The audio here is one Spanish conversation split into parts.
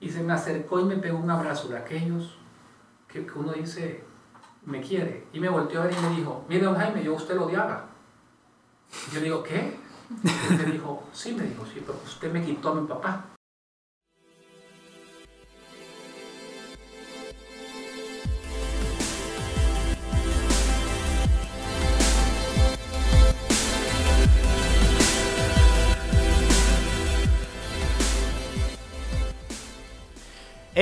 Y se me acercó y me pegó un abrazo de aquellos que, que uno dice, me quiere. Y me volteó a ver y me dijo, mire, don Jaime, yo usted lo odiaba. Yo le digo, ¿qué? Y me dijo, sí, me dijo, sí, pero usted me quitó a mi papá.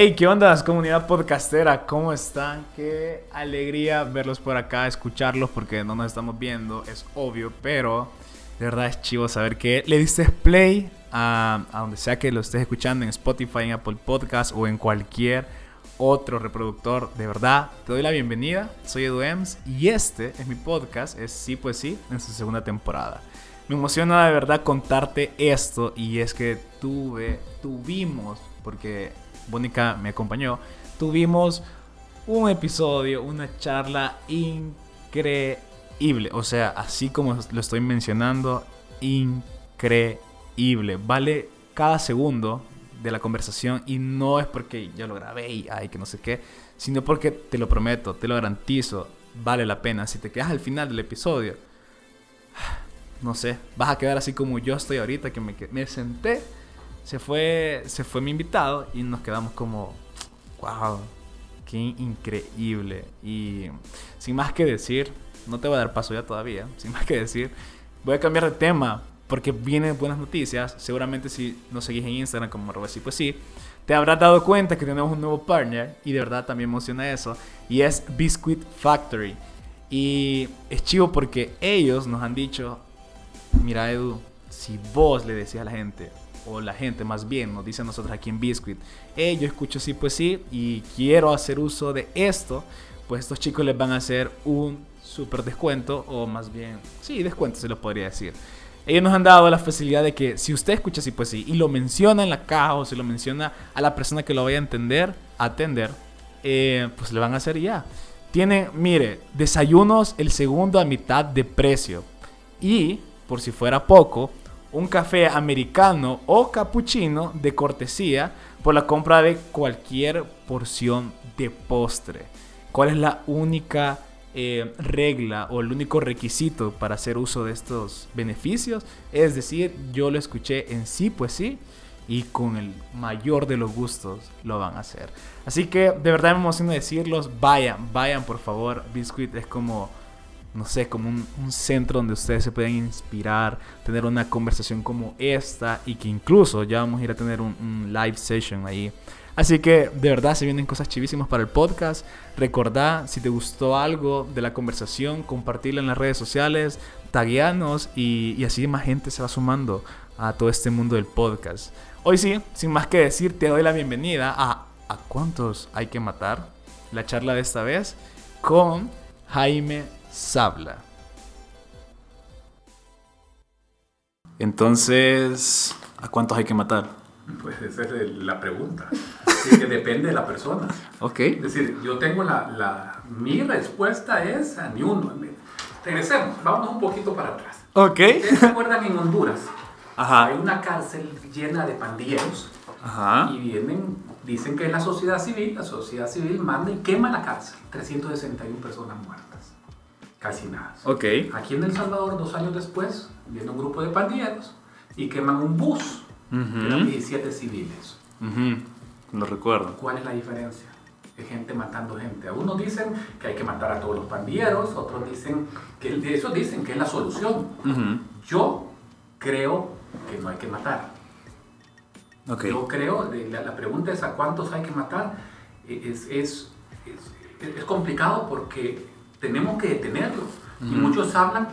Hey, ¿qué onda, comunidad podcastera? ¿Cómo están? Qué alegría verlos por acá, escucharlos, porque no nos estamos viendo, es obvio, pero de verdad es chivo saber que le diste play a, donde sea que lo estés escuchando, en Spotify, en Apple Podcast o en cualquier otro reproductor. De verdad, te doy la bienvenida. Soy Edu Ems y este es mi podcast, es Sí Pues Sí, en su segunda temporada. Me emociona de verdad contarte esto y es que tuve, tuvimos, porque Bónica me acompañó, tuvimos un episodio, una charla increíble. O sea, así como lo estoy mencionando, increíble. Vale cada segundo de la conversación y no es porque yo lo grabé y ay, que no sé qué, sino porque te lo prometo, te lo garantizo, vale la pena. Si te quedas al final del episodio, no sé, vas a quedar así como yo estoy ahorita, que me, me senté se fue, se fue mi invitado y nos quedamos como, wow, qué increíble. Y sin más que decir, no te voy a dar paso ya todavía, sin más que decir, voy a cambiar de tema porque vienen buenas noticias. Seguramente si nos seguís en Instagram como arroba pues sí, te habrás dado cuenta que tenemos un nuevo partner y de verdad también emociona eso. Y es Biscuit Factory. Y es chivo porque ellos nos han dicho, mira Edu, si vos le decías a la gente, o la gente más bien nos dice a nosotros aquí en Biscuit, hey, yo escucho sí pues sí y quiero hacer uso de esto, pues estos chicos les van a hacer un super descuento o más bien, sí, descuento se lo podría decir. Ellos nos han dado la facilidad de que si usted escucha sí pues sí y lo menciona en la caja o se lo menciona a la persona que lo vaya a entender, atender, eh, pues le van a hacer ya. Tiene, mire, desayunos el segundo a mitad de precio. Y, por si fuera poco, un café americano o cappuccino de cortesía por la compra de cualquier porción de postre. ¿Cuál es la única eh, regla o el único requisito para hacer uso de estos beneficios? Es decir, yo lo escuché en sí, pues sí, y con el mayor de los gustos lo van a hacer. Así que de verdad me emociona decirlos, vayan, vayan por favor. Biscuit es como no sé, como un, centro donde ustedes se pueden inspirar, tener una conversación como esta y que incluso ya vamos a ir a tener un, live session ahí. Así que de verdad se vienen cosas chivísimas para el podcast. Recordá, si te gustó algo de la conversación, compartirla en las redes sociales, tagueanos y, y así más gente se va sumando a todo este mundo del podcast. Hoy sí, sin más que decir, te doy la bienvenida a ¿A cuántos hay que matar? La charla de esta vez con Jaime Sabla. Entonces, ¿a cuántos hay que matar? Pues esa es la pregunta. Así que depende de la persona. Ok. Es decir, yo tengo la, la mi respuesta es a ni uno. Regresemos, vámonos un poquito para atrás. Ok. ¿Ustedes se acuerdan en Honduras? Ajá. Hay una cárcel llena de pandilleros. Ajá. Y vienen, dicen que es la sociedad civil, la sociedad civil manda y quema la cárcel. 361 personas muertas casi nada. Ok. Aquí en El Salvador, dos años después, viene un grupo de pandilleros y queman un bus. Uh 17 civiles. Lo recuerdo. ¿Cuál es la diferencia? De gente matando gente. Algunos dicen que hay que matar a todos los pandilleros, otros dicen que eso dicen que es la solución. Yo creo que no hay que matar. Okay. Yo creo, la, la, pregunta es a cuántos hay que matar. Es, es, es, es complicado porque tenemos que detenerlo. Y muchos hablan,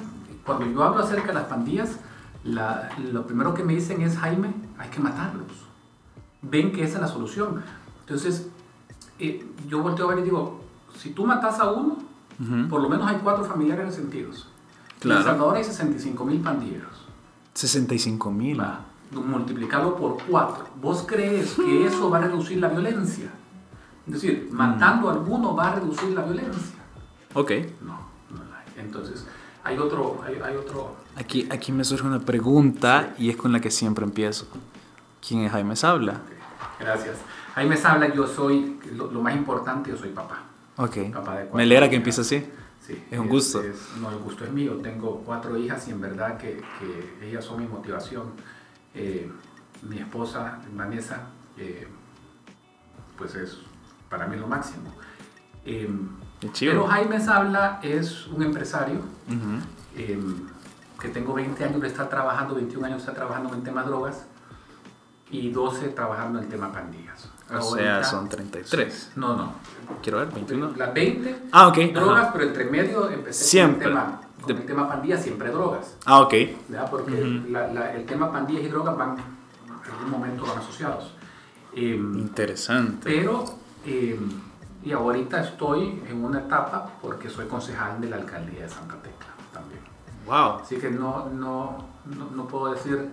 cuando yo hablo acerca de las pandillas, lo primero que me dicen es, Jaime, hay que matarlos. Ven que esa es la solución. Entonces, eh, yo volteo a ver y digo, si tú matas a uno, por lo menos hay cuatro familiares resentidos. Claro. En El Salvador hay 65 mil pandilleros. 65 mil. Multiplicarlo por cuatro. ¿Vos crees que eso va a reducir la violencia? Es decir, matando a alguno va a reducir la violencia. Ok. No, no la hay. Entonces, hay otro, hay, hay otro... Aquí, aquí me surge una pregunta y es con la que siempre empiezo. ¿Quién es Jaime Sabla? Gracias. Jaime Sabla, yo soy, lo, lo más importante, yo soy papá. Ok. Papá de cuatro Me alegra que empiece así. Sí, Es un gusto. es- no, el gusto es mío. Tengo cuatro hijas y en verdad que, que ellas son mi motivación. Eh, mi esposa, Vanessa, eh, pues es para mí lo máximo. Eh. Pero Jaime Sabla es un empresario Ujú. eh, que tengo 20 años de estar trabajando, 21 años de estar trabajando en el tema drogas y 12 trabajando en el tema pandillas. O sea, son 33. No, no. Quiero ver, 21. Las 20 Ah, ok. drogas, ajá. pero entre medio empecé Siempre. con el tema, con De- el tema pandillas, siempre drogas. Ah, ok. ¿verdad? Porque Ujú. la- la- el tema pandillas y drogas van, en algún momento van asociados. Eh, Interesante. pero, eh, y ahorita estoy en una etapa porque soy concejal de la alcaldía de Santa Tecla también. Wow. Así que no, no, no, no puedo decir,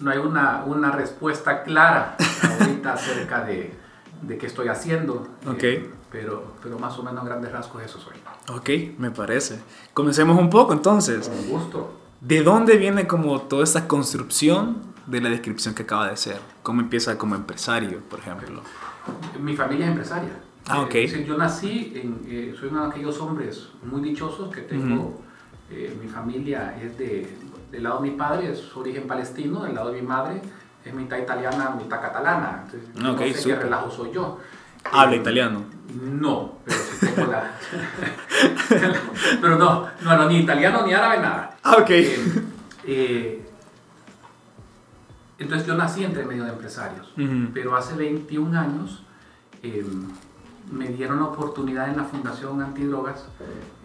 no hay una, una respuesta clara ahorita acerca de, de qué estoy haciendo. Ok. eh, pero, pero más o menos a grandes rasgos eso soy. Ok, me parece. Comencemos un poco entonces. Con gusto. ¿De dónde viene como toda esta construcción de la descripción que acaba de hacer? ¿Cómo empieza como empresario, por ejemplo? Mi familia es empresaria. Ah, ok. Eh, decir, yo nací, en, eh, soy uno de aquellos hombres muy dichosos que tengo. Ujú. eh, mi familia es de, del lado de mi padre, es origen palestino, del lado de mi madre es mitad italiana, mitad catalana. Entonces, Ah, no ok, sé qué relajo soy yo. Habla Eh, italiano. No, pero sí tengo la. pero no, no, no, ni italiano ni árabe, nada. Ah, ok. Eh, eh, entonces yo nací entre medio de empresarios, Ujú. pero hace 21 años eh, me dieron la oportunidad en la Fundación Antidrogas.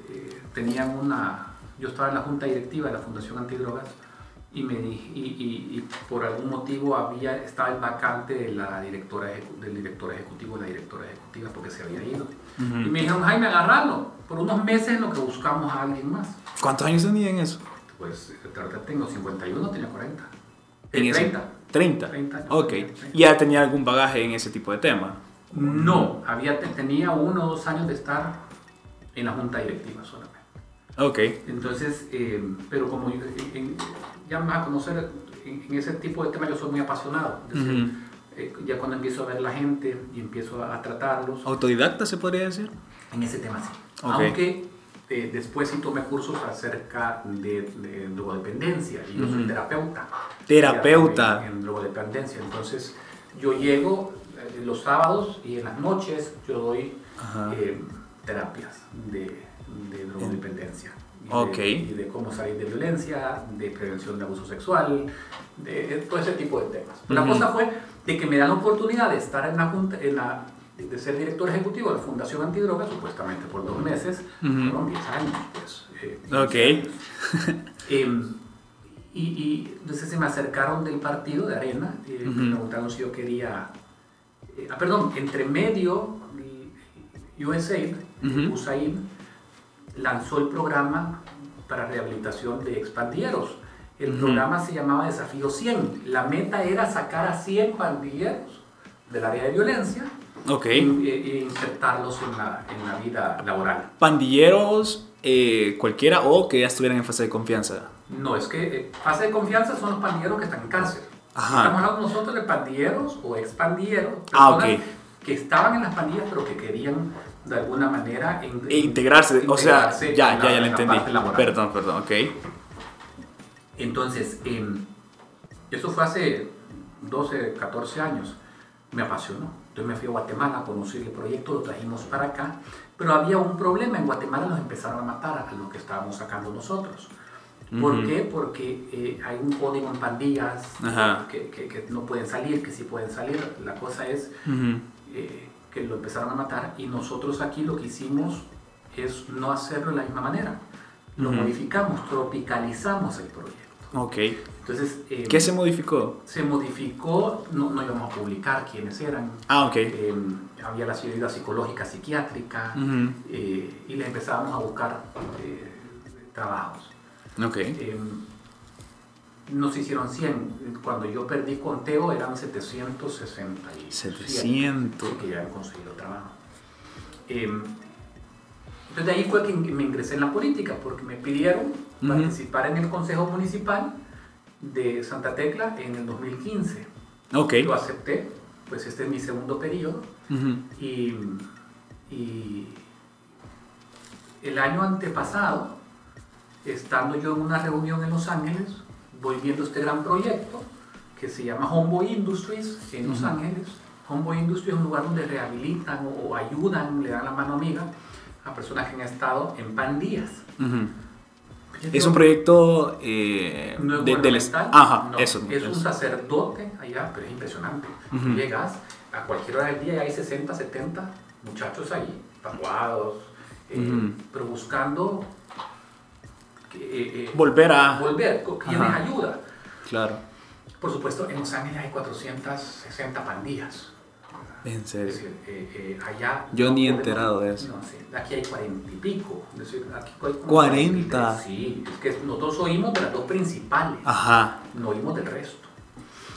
eh, tenían una, yo estaba en la junta directiva de la Fundación Antidrogas y, me di- y, y- y por algún motivo había, estaba el vacante de la directora, del director ejecutivo y la directora ejecutiva porque se había ido. Ujú. Y me dijeron, Jaime, agarrarlo. Por unos meses en lo que buscamos a alguien más. ¿Cuántos años tenía en eso? Pues ahorita tengo 51, tenía 40. En Eh, ese- 30. 30. 30 años. Ok. 30. ¿Ya tenía algún bagaje en ese tipo de tema? No, había, te- tenía uno o dos años de estar en la junta directiva solamente. Ok. Entonces, eh, pero como yo- en- ya me vas a conocer, en, en ese tipo de temas yo soy muy apasionado. Es decir, Ujú. eh, ya cuando empiezo a ver la gente y empiezo a, a tratarlos, ¿Autodidacta se podría decir? en ese tema sí. Ok. Aunque eh, después sí tomé cursos acerca de, de drogodependencia y yo soy Ujú. terapeuta. Terapeuta. En, en drogodependencia. Entonces yo llego los sábados y en las noches yo doy eh, terapias de, de drogodependencia. Y de- y de cómo salir de violencia, de prevención de abuso sexual, de, de todo ese tipo de temas. La Ujú. cosa fue de que me dan la oportunidad de estar en la junta, en la, de ser director ejecutivo de la Fundación Antidroga, supuestamente por dos meses, Ujú. fueron 10 años, pues. eh, 10 Ok. Em, y, y entonces se me acercaron del partido de Arena, y me Ujú. preguntaron si yo quería, eh, ah, perdón, entre medio, eh, USAID. USAID lanzó el programa para rehabilitación de expandilleros. El programa se llamaba Desafío 100. La meta era sacar a 100 pandilleros del área de violencia Ok. e, e insertarlos en la, en la vida laboral. Pandilleros eh, cualquiera o que ya estuvieran en fase de confianza. No, es que eh, fase de confianza son los pandilleros que están en cárcel. Ajá. Estamos hablando nosotros de pandilleros o expandilleros. Ah, ok. Que estaban en las pandillas pero que querían de alguna manera in- E integrarse, o sea, integrarse ya, en ya, la- ya lo en la entendí. Perdón, perdón, ok. Entonces, em, eso fue hace 12, 14 años. Me apasionó. Entonces me fui a Guatemala, conocí el proyecto, lo trajimos para acá. Pero había un problema. En Guatemala nos empezaron a matar a lo que estábamos sacando nosotros. ¿Por qué? Porque eh, hay un código en pandillas que, que- que no pueden salir, que sí pueden salir. La cosa es eh, que lo empezaron a matar y nosotros aquí lo que hicimos es no hacerlo de la misma manera. Lo modificamos, tropicalizamos el proyecto. Ok. Entonces, eh, ¿Qué se modificó? se modificó, no, no íbamos a publicar quiénes eran. Ah, ok. Eh, había la ayuda psicológica, psiquiátrica, y le empezábamos a buscar trabajos. Ok. Eh, nos hicieron 100. Cuando yo perdí conteo eran 767. 700. que ya han conseguido trabajo. Eh, entonces de ahí fue que me ingresé en la política, porque me pidieron Ujú. participar en el Consejo Municipal de Santa Tecla en el 2015. Ok. Lo acepté pues este es mi segundo periodo Ujú. y, y el año antepasado, estando yo en una reunión en Los Ángeles, voy viendo este gran proyecto que se llama Homeboy Industries en Los. Ángeles. Homeboy Industries es un lugar donde rehabilitan o, ayudan, le dan la mano amiga a personas que han estado en pandillas. Ujú. Es un proyecto eh, No es de- del... Ajá, no, eso. Es un eso. sacerdote allá, pero es impresionante. Tú Ujú. llegas a cualquier hora del día y hay 60, 70 muchachos ahí, tatuados, eh, pero buscando eh, eh, Volver a... volver, tienes Ajá. ayuda. Claro. Por supuesto, en Los Ángeles hay 460 pandillas. En Es serio. decir, eh, eh, allá... Yo no ni he enterado de eso. No, sí, aquí hay 40 y pico. Es decir, aquí hay como 40. 43. Sí, es que nosotros oímos de las dos principales, Ajá. no oímos del resto.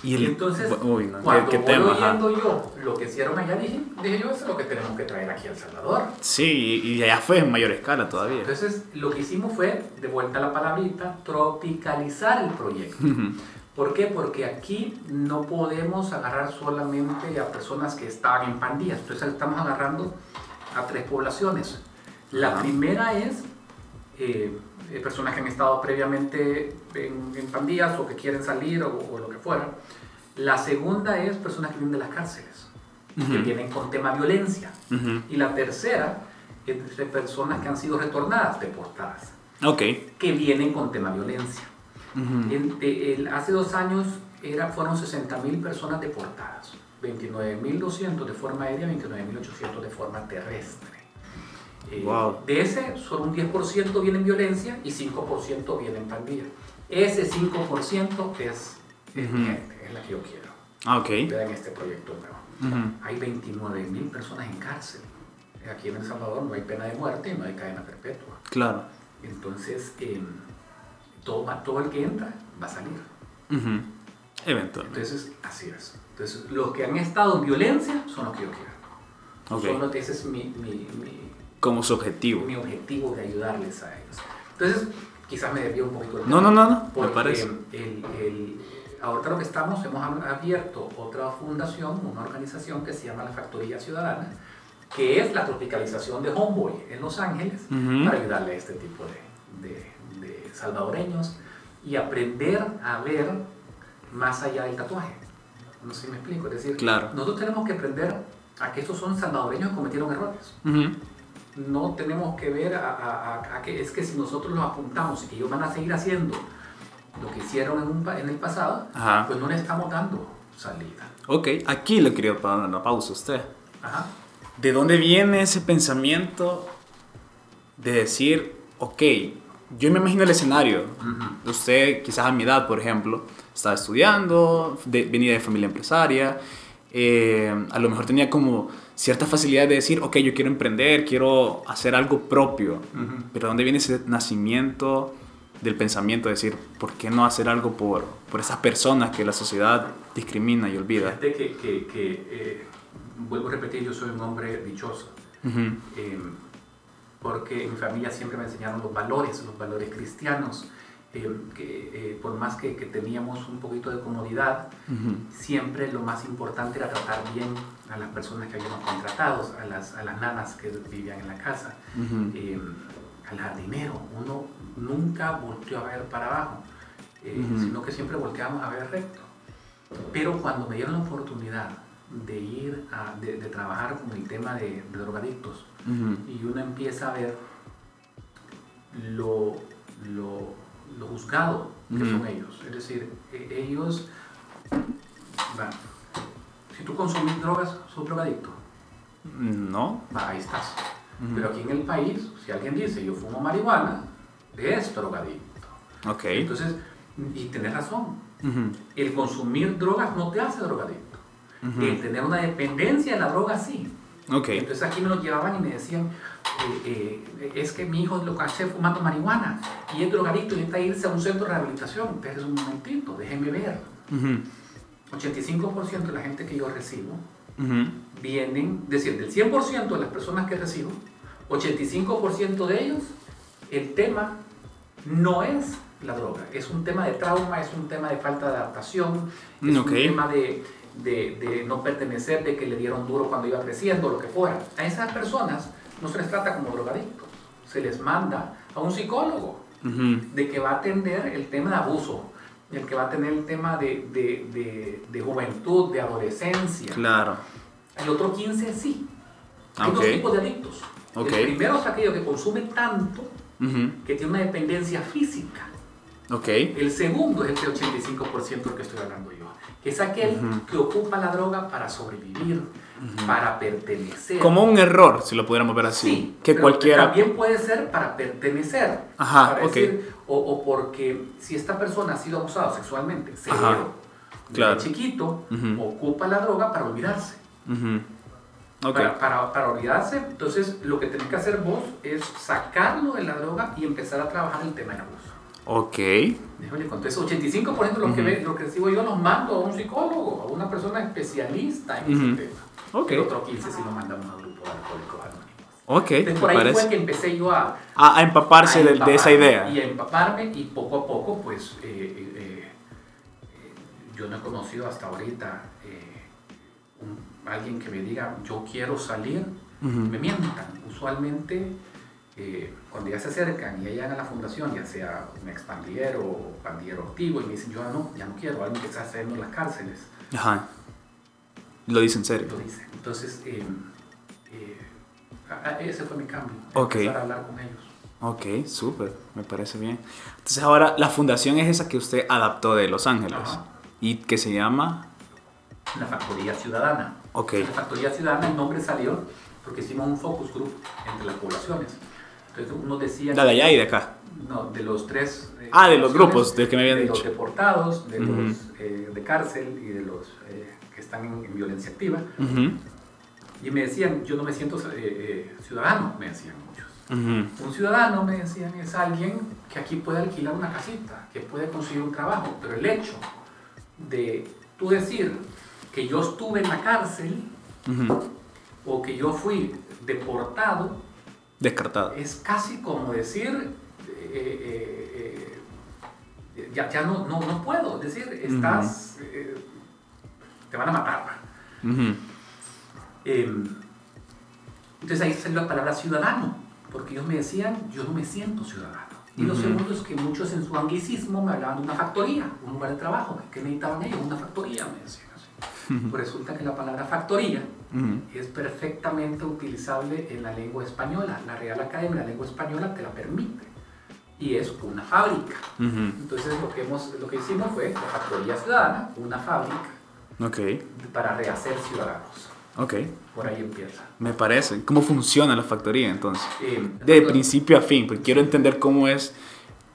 Y Y el... entonces, Uy, no, cuando ¿qué, qué voy tema? ajá. oyendo yo lo que hicieron allá, dije, dije yo, eso es lo que tenemos que traer aquí a El Salvador. Sí, y allá fue en mayor escala todavía. Entonces, lo que hicimos fue, de vuelta a la palabrita, tropicalizar el proyecto. Ujú. ¿Por qué? Porque aquí no podemos agarrar solamente a personas que estaban en pandillas. Entonces, estamos agarrando a tres poblaciones. La Ajá. primera es eh, eh, personas que han estado previamente en, en pandillas o que quieren salir o, o lo que fuera. La segunda es personas que vienen de las cárceles, que vienen con tema violencia. Y la tercera es de personas que han sido retornadas, deportadas, Ok. que vienen con tema violencia. Ujú. En- de- el- hace dos años era, fueron 60.000 personas deportadas, 29.200 de forma aérea, 29.800 de forma terrestre. Eh, Wow. De ese, solo un 10% viene en violencia y 5% viene en pandilla. Ese 5% es, gente, es la que yo quiero. Ah, ok. Ver en este proyecto nuevo. Ujú. Hay 29.000 personas en cárcel. Aquí en El Salvador no hay pena de muerte y no hay cadena perpetua. Claro. Entonces, em, todo, todo el que entra va a salir. Ujú. Eventualmente. Entonces, así es. Entonces, los que han estado en violencia son los que yo quiero. Ok. Son los- ese es mi, mi, mi, Como su objetivo. mi objetivo de ayudarles a ellos. Entonces, quizás me desvío un poquito del No, no, no, no. Me parece. el, el, ahorita lo que estamos, hemos ab- abierto otra fundación, una organización que se llama la Factoría Ciudadana, que es la tropicalización de Homeboy en Los Ángeles, Ujú. para ayudarle a este tipo de, de- de salvadoreños y aprender a ver más allá del tatuaje. No sé si me explico. Es decir, Claro. nosotros tenemos que aprender a que estos son salvadoreños que cometieron errores. Ujú. No tenemos que ver a, a- a- a que es que si nosotros los apuntamos y ellos van a seguir haciendo lo que hicieron en, un en el pasado, Ajá. pues no le estamos dando salida. Ok, aquí le quería poner una pausa a usted. Ajá. ¿De dónde viene ese pensamiento de decir, ok, yo me imagino el escenario? Ujú. Usted, quizás a mi edad, por ejemplo, estaba estudiando, de- venía de familia empresaria, eh, a lo mejor tenía como cierta facilidad de decir, ok, yo quiero emprender, quiero hacer algo propio. Ujú. Pero ¿dónde viene ese nacimiento del pensamiento de decir, ¿por qué no hacer algo por, por esas personas que la sociedad discrimina y olvida? Fíjate que, que- que, eh, vuelvo a repetir, yo soy un hombre dichoso. Ujú, eh, porque en mi familia siempre me enseñaron los valores, los valores cristianos, eh, que por más que, que teníamos un poquito de comodidad, ujú, siempre lo más importante era tratar bien a las personas que habíamos contratados, a las, a las nanas que vivían en la casa, ujú. eh, al jardinero. Uno nunca volteó a ver para abajo, eh, Ujú. sino que siempre volteamos a ver recto. Pero cuando me dieron la oportunidad de ir a, de, de trabajar con el tema de, de drogadictos, Ujú. y uno empieza a ver lo, lo, lo juzgado que Ujú. son ellos. Es decir, e- ellos, va, si tú consumís drogas, sos drogadicto, No. va, ahí estás. Pero aquí en el país, si alguien dice yo fumo marihuana, es drogadicto. Ok. Entonces, y tenés razón, el consumir drogas no te hace drogadicto. El tener una dependencia de la droga sí. Ok. Entonces aquí me lo llevaban y me decían, eh, eh, es que mi hijo lo caché fumando marihuana y es drogadicto y necesita irse a un centro de rehabilitación. Pero es un momentito, déjenme ver. Ujú, 85% de la gente que yo recibo vienen, es decir, del 100% de las personas que recibo, 85% de ellos, el tema no es la droga, es un tema de trauma, es un tema de falta de adaptación, es un tema de, de, de, no pertenecer, de que le dieron duro cuando iba creciendo, lo que fuera. A esas personas no se les trata como drogadictos, se les manda a un psicólogo de que va a atender el tema de abuso, el que va a tener el tema de, de, de, juventud, de adolescencia. Claro. El otro 15 sí. Hay dos tipos de adictos. El primero es aquello que consume tanto que tiene una dependencia física. Okay. El segundo es el 85% del que estoy hablando yo, que es aquel que ocupa la droga para sobrevivir, para pertenecer. Como un error, si lo pudiéramos ver así. Sí, que cualquiera. También puede ser para pertenecer. Ajá, para decir, o, o, porque si esta persona ha sido abusada sexualmente, severo, claro. chiquito, ocupa la droga para olvidarse. Okay. Para, para, olvidarse, entonces lo que tenés que hacer vos es sacarlo de la droga y empezar a trabajar el tema del abuso. Ok. Entonces, 85% de lo, que ve, lo que recibo yo los mando a un psicólogo, a una persona especialista en ese tema. Okay. El otro 15 si lo mandamos a un grupo de alcohólicos anónimos. Ok, Entonces, por ahí parece. fue que empecé yo a... A, a empaparse a de, de, esa idea. Y a empaparme y poco a poco, pues, eh, eh, eh, yo no he conocido hasta ahorita alguien que me diga, yo quiero salir, uh -huh. me mientan. Usualmente, cuando ya se acercan y ya llegan a la fundación, ya sea un expandillero o pandillero activo, y me dicen, yo no, ya no quiero, alguien que está haciendo en las cárceles. Ajá. Lo dice en serio. Lo dice. Entonces, eh, eh, ese fue mi cambio. Ok. Empezar a hablar con ellos. Ok, súper, me parece bien. Entonces ahora la fundación es esa que usted adaptó de Los Ángeles Ajá. y que se llama... La Factoría Ciudadana. Ok. La Factoría Ciudadana, el nombre salió porque hicimos un focus group entre las poblaciones. Entonces uno decía... La de allá y de acá. No, de los tres... Eh, ah, de los grupos del que me habían de dicho. los deportados, de uh -huh. los eh, de cárcel y de los eh, que están en, en, violencia activa. Uh -huh. Y me decían, yo no me siento eh, ciudadano, me decían muchos. Uh -huh. Un ciudadano, me decían, es alguien que aquí puede alquilar una casita, que puede conseguir un trabajo, pero el hecho de tú decir que yo estuve en la cárcel o que yo fui deportado, descartado. Es casi como decir, eh, eh, ya, ya no, no, no, puedo, es decir, estás, te van a matar. entonces ahí salió la palabra ciudadano, porque ellos me decían, yo no me siento ciudadano. Y lo segundo es que muchos en su anglicismo me hablaban de una factoría, un lugar de trabajo. ¿Qué necesitaban ellos? Una factoría, me decían resulta que la palabra factoría uh -huh. es perfectamente utilizable en la lengua española. La Real Academia de la Lengua Española te la permite. Y es una fábrica. Uh -huh. Entonces lo que, hemos, lo que hicimos fue la factoría ciudadana, una fábrica okay. para rehacer ciudadanos. Ok. Por ahí empieza. Me parece. ¿Cómo funciona la factoría entonces? Eh, de principio a fin, porque quiero entender cómo es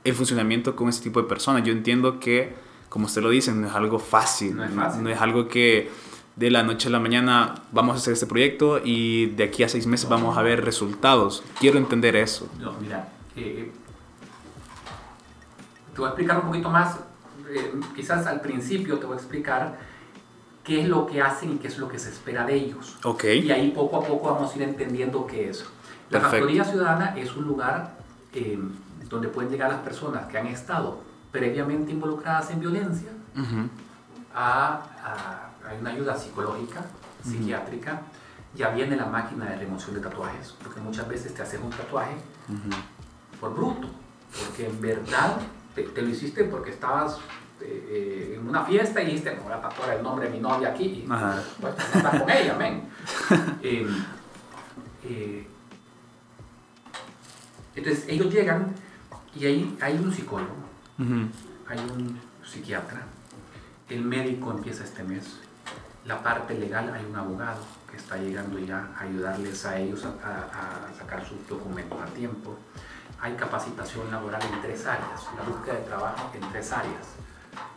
el funcionamiento con ese tipo de personas. Yo entiendo que, como usted lo dice, no es algo fácil. No es, fácil. No es algo que de la noche a la mañana vamos a hacer este proyecto y de aquí a seis meses no. vamos a ver resultados. Quiero entender eso. No, mira, eh, te voy a explicar un poquito más. Eh, quizás al principio te voy a explicar qué es lo que hacen y qué es lo que se espera de ellos. Okay. Y ahí poco a poco vamos a ir entendiendo qué es. La Perfecto. Factoría Ciudadana es un lugar eh, donde pueden llegar las personas que han estado previamente involucradas en violencia uh -huh. a, a, a, una ayuda psicológica, uh -huh. psiquiátrica. Ya viene la máquina de remoción de tatuajes, porque muchas veces te haces un tatuaje uh -huh. por bruto, porque en verdad te, te lo hiciste porque estabas eh, en una fiesta y dijiste, me voy a tatuar el nombre de mi novia aquí y pues andar con ella, men. eh, eh, entonces ellos llegan y ahí hay un psicólogo, hay un psiquiatra, el médico empieza este mes, la parte legal hay un abogado que está llegando ya a ayudarles a ellos a, a sacar sus documentos a tiempo. Hay capacitación laboral en tres áreas, la búsqueda de trabajo en tres áreas.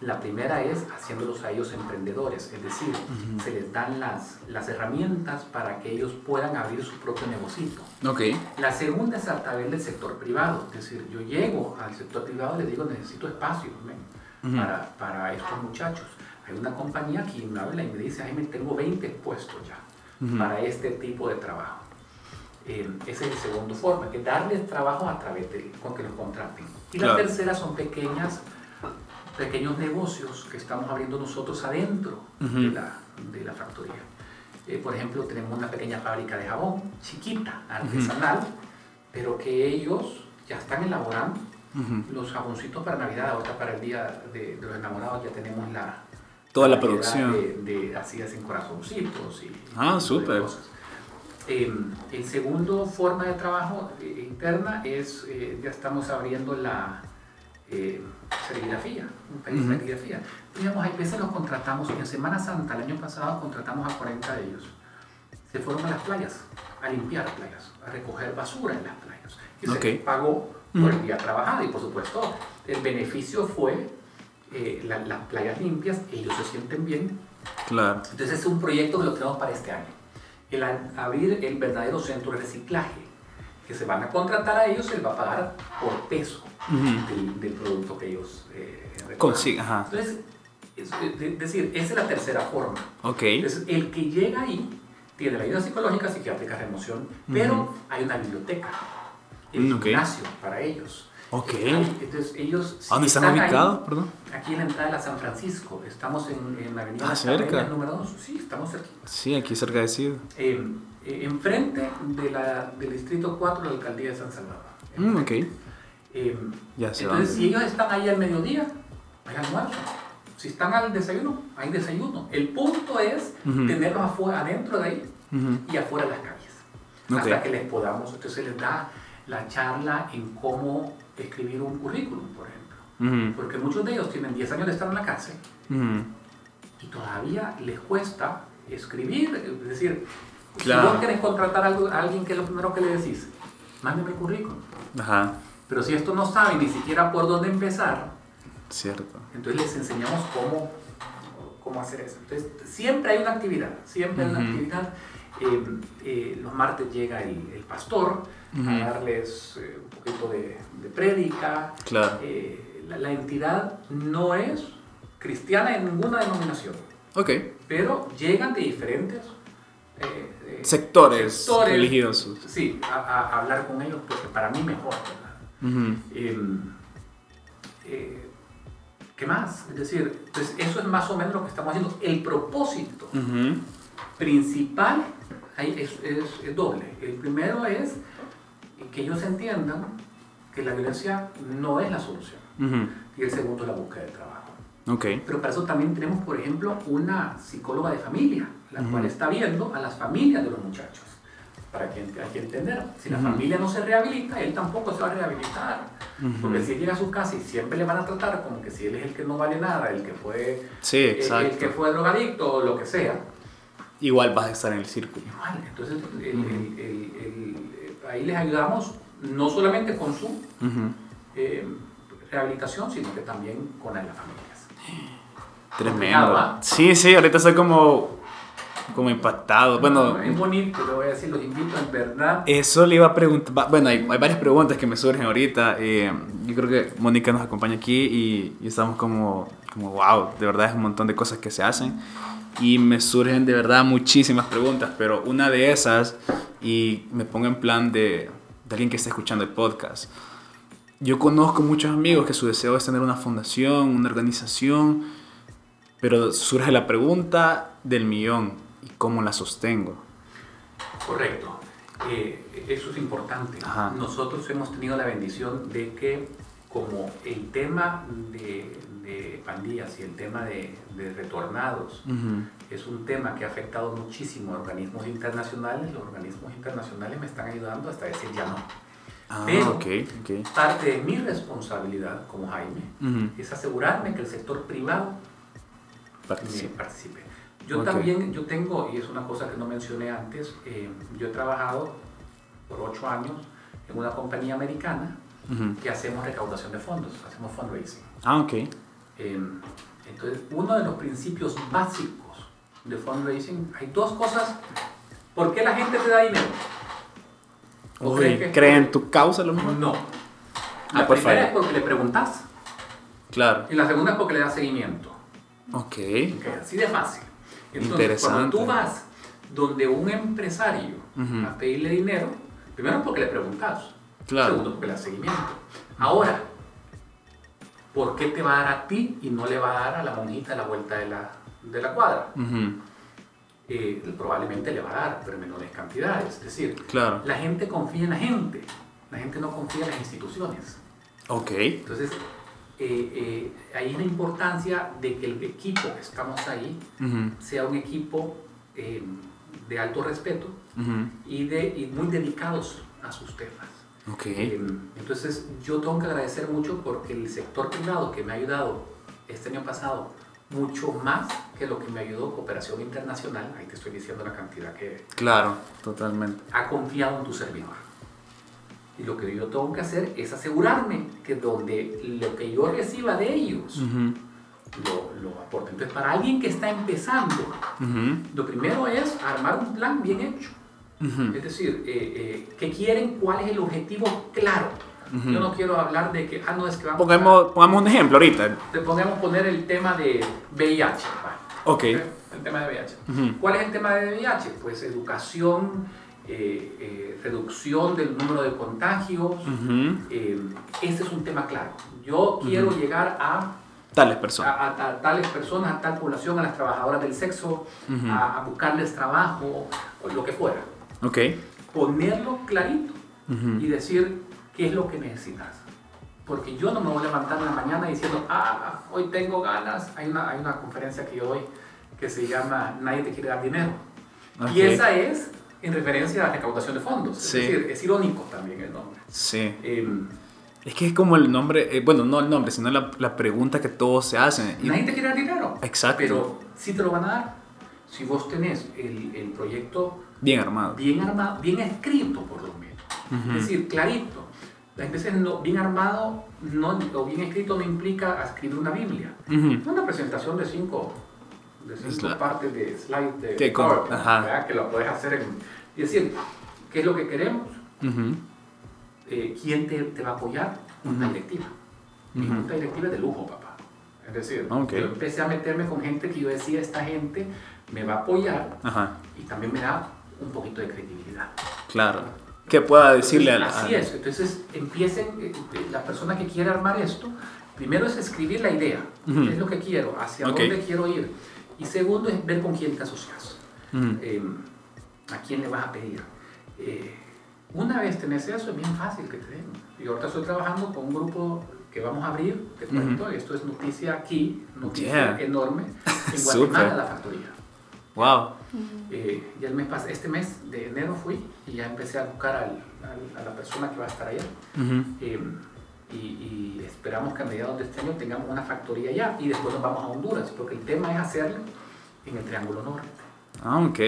La primera es haciéndolos a ellos emprendedores, es decir, uh -huh. se les dan las, las herramientas para que ellos puedan abrir su propio negocito. Okay. La segunda es a través del sector privado, es decir, yo llego al sector privado y les digo, necesito espacio uh -huh. para, para estos muchachos. Hay una compañía que me habla y me dice, ay, me tengo 20 puestos ya uh -huh. para este tipo de trabajo. Eh, esa es la segunda forma, que darles trabajo a través de con que los contraten. Y claro. la tercera son pequeñas pequeños negocios que estamos abriendo nosotros adentro uh -huh. de, la, de la factoría. Eh, por ejemplo, tenemos una pequeña fábrica de jabón, chiquita, artesanal, pero que ellos ya están elaborando los jaboncitos para Navidad. Ahorita para el Día de, los Enamorados ya tenemos la... Toda la, producción. De, así hacen corazoncitos y... Ah, súper. Em, el segundo forma de trabajo eh, interna es, eh, ya estamos abriendo la eh, serigrafía, un país de serigrafía. Digamos, hay veces los contratamos, en Semana Santa el año pasado contratamos a 40 de ellos. Se fueron a las playas, a limpiar playas, a recoger basura en las playas. Y se pagó por el día trabajado y por supuesto el beneficio fue eh, las playas limpias, ellos se sienten bien. Claro. Entonces es un proyecto que lo tenemos para este año el abrir el verdadero centro de reciclaje, que se van a contratar a ellos, se les va a pagar por peso del, producto que ellos eh, consiguen. Entonces, es, decir, esa es la tercera forma. Okay. Entonces, el que llega ahí tiene la ayuda psicológica, psiquiátrica, de emoción, pero hay una biblioteca, el mm, gimnasio para ellos. Ok. Entonces ellos... ¿A dónde están, ubicados? Perdón. Aquí en la entrada de la San Francisco. Estamos en, en la avenida ah, cerca. número 2. Sí, estamos aquí. Sí, aquí cerca de Cid. Eh, eh, enfrente de la, del distrito 4 de la alcaldía de San Salvador. Mm, ok. Eh, ya se entonces, si ellos están ahí al mediodía, hay almuerzo. Si están al desayuno, hay desayuno. El punto es tenerlos afuera, adentro de ahí y afuera de las calles. Hasta que les podamos, entonces les da la charla en cómo escribir un currículum, por ejemplo. Porque muchos de ellos tienen 10 años de estar en la cárcel y todavía les cuesta escribir. Es decir, si vos querés contratar a alguien, ¿qué es lo primero que le decís? Mándeme el currículum. Ajá. Pero si esto no saben ni siquiera por dónde empezar, Cierto. entonces les enseñamos cómo, cómo hacer eso. Entonces, siempre hay una actividad, siempre hay una actividad. Eh, eh, los martes llega el, el pastor, a darles eh, un poquito de, de prédica. Claro. Eh, la, entidad no es cristiana en ninguna denominación. Ok. Pero llegan de diferentes eh, sectores, religiosos. Sí, a, hablar con ellos, porque para mí mejor, em, ¿Qué más? Es decir, pues eso es más o menos lo que estamos haciendo. El propósito principal es, es, es, doble. El primero es que ellos entiendan que la violencia no es la solución. Y el segundo es la búsqueda de trabajo. Okay. Pero para eso también tenemos, por ejemplo, una psicóloga de familia, la cual está viendo a las familias de los muchachos. Para que hay que entender, si la familia no se rehabilita, él tampoco se va a rehabilitar. Porque si él llega a su casa y siempre le van a tratar como que si él es el que no vale nada, el que fue, sí, el, el que fue drogadicto o lo que sea, igual vas a estar en el círculo. Igual, entonces el, el, ahí les ayudamos no solamente con su eh, rehabilitación, sino que también con las familias. Tremendo. Sí, sí, ahorita estoy como, como impactado. Bueno, es bonito, le voy a decir, los invito en verdad. Eso le iba a preguntar. Bueno, hay, hay varias preguntas que me surgen ahorita. Eh, yo creo que Mónica nos acompaña aquí y, y, estamos como, como, wow, de verdad es un montón de cosas que se hacen. Y me surgen de verdad muchísimas preguntas, pero una de esas y me pongo en plan de, de alguien que está escuchando el podcast. Yo conozco muchos amigos que su deseo es tener una fundación, una organización, pero surge la pregunta del millón y cómo la sostengo. Correcto. Eh, eso es importante. Nosotros hemos tenido la bendición de que como el tema de, de pandillas y el tema de, de retornados es un tema que ha afectado muchísimo a organismos internacionales. Los organismos internacionales me están ayudando hasta decir ya no. Ah, Pero parte de mi responsabilidad como Jaime es asegurarme que el sector privado participe. Yo también, yo tengo, y es una cosa que no mencioné antes, eh, yo he trabajado por ocho años en una compañía americana que hacemos recaudación de fondos, hacemos fundraising. Ah, ok. Em, entonces, uno de los principios básicos de fundraising, hay dos cosas. ¿Por qué la gente te da dinero? ¿Cree en tu causa lo mismo? No. La ah, primera es porque le preguntas. Claro. Y la segunda es porque le das seguimiento. Ok. okay así de fácil. Entonces, cuando tú vas donde un empresario a pedirle dinero, primero porque le preguntas. Claro. Segundo porque le das seguimiento. Ahora, ¿por qué te va a dar a ti y no le va a dar a la monjita a la vuelta de la, de la cuadra? eh, probablemente le va a dar, pero en menores cantidades. Es decir, Claro. la gente confía en la gente, la gente no confía en las instituciones. Ok. Entonces, eh, eh, ahí es la importancia de que el equipo que estamos ahí sea un equipo eh, de alto respeto y, de, y muy dedicados a sus temas. Ok. Eh, entonces, yo tengo que agradecer mucho porque el sector privado que me ha ayudado este año pasado mucho más que lo que me ayudó Cooperación Internacional, ahí te estoy diciendo la cantidad que Claro, totalmente. ha confiado en tu servidor. Y lo que yo tengo que hacer es asegurarme que donde lo que yo reciba de ellos Ujú, lo, lo aporte. Entonces, para alguien que está empezando, ujú, lo primero es armar un plan bien hecho. Es decir, eh, eh, ¿qué quieren? ¿Cuál es el objetivo claro? Yo no quiero hablar de que, ah, no, es que vamos Pongamos, pongamos un ejemplo ahorita. Te podemos poner el tema de VIH. va. Ok. El tema de VIH. ¿Cuál es el tema de VIH? Pues educación, eh, eh, reducción del número de contagios. Este es un tema claro. Yo quiero llegar a, Tales personas. a- a tales personas, a tal población, a las trabajadoras del sexo, a, a buscarles trabajo, o lo que fuera. Ok. Ponerlo clarito Ujú. y decir qué es lo que necesitas. Porque yo no me voy a levantar en la mañana diciendo, ah, hoy tengo ganas. Hay una, hay una conferencia que yo doy que se llama Nadie te quiere dar dinero. Ok. Y esa es en referencia a la recaudación de fondos. Sí. Es decir, es irónico también el nombre. Sí. Em, Es que es como el nombre, eh, bueno, no el nombre, sino la, la pregunta que todos se hacen. Nadie te quiere dar dinero. Exacto. Pero sí te lo van a dar. Si vos tenés el, el proyecto Bien armado. bien armado, bien escrito por lo menos. Ujú. Es decir, clarito. Las veces no, bien armado no, o bien escrito no implica escribir una Biblia. Ujú. Una presentación de cinco, de cinco partes de slide de Que PowerPoint, que lo puedes hacer en... Y decir, ¿qué es lo que queremos? Ujú. Eh, ¿Quién te, te va a apoyar? Una directiva. Mi junta directiva es de lujo, papá. Es decir, Ok. yo empecé a meterme con gente que yo decía, esta gente me va a apoyar Ajá. y también me da un poquito de credibilidad. Claro. Que pueda decirle al. Así al- es, entonces empiecen, eh, eh, la persona que quiere armar esto, primero es escribir la idea, Ujú. qué es lo que quiero, hacia Ok. dónde quiero ir. Y segundo es ver con quién te asocias, Ujú. eh, a quién le vas a pedir. Eh, una vez tenés eso, es bien fácil que te den. Y ahorita estoy trabajando con un grupo que vamos a abrir, te cuento, esto es noticia aquí, noticia Yeah. enorme, en. Guatemala, la factoría. Wow. Eh, ya el mes este mes de enero fui y ya empecé a buscar al- al- a la persona que va a estar allá. Ujú. Eh, y, y esperamos que a mediados de este año tengamos una factoría allá y después nos vamos a Honduras, porque el tema es hacerlo en el Triángulo Norte. Ah, ok.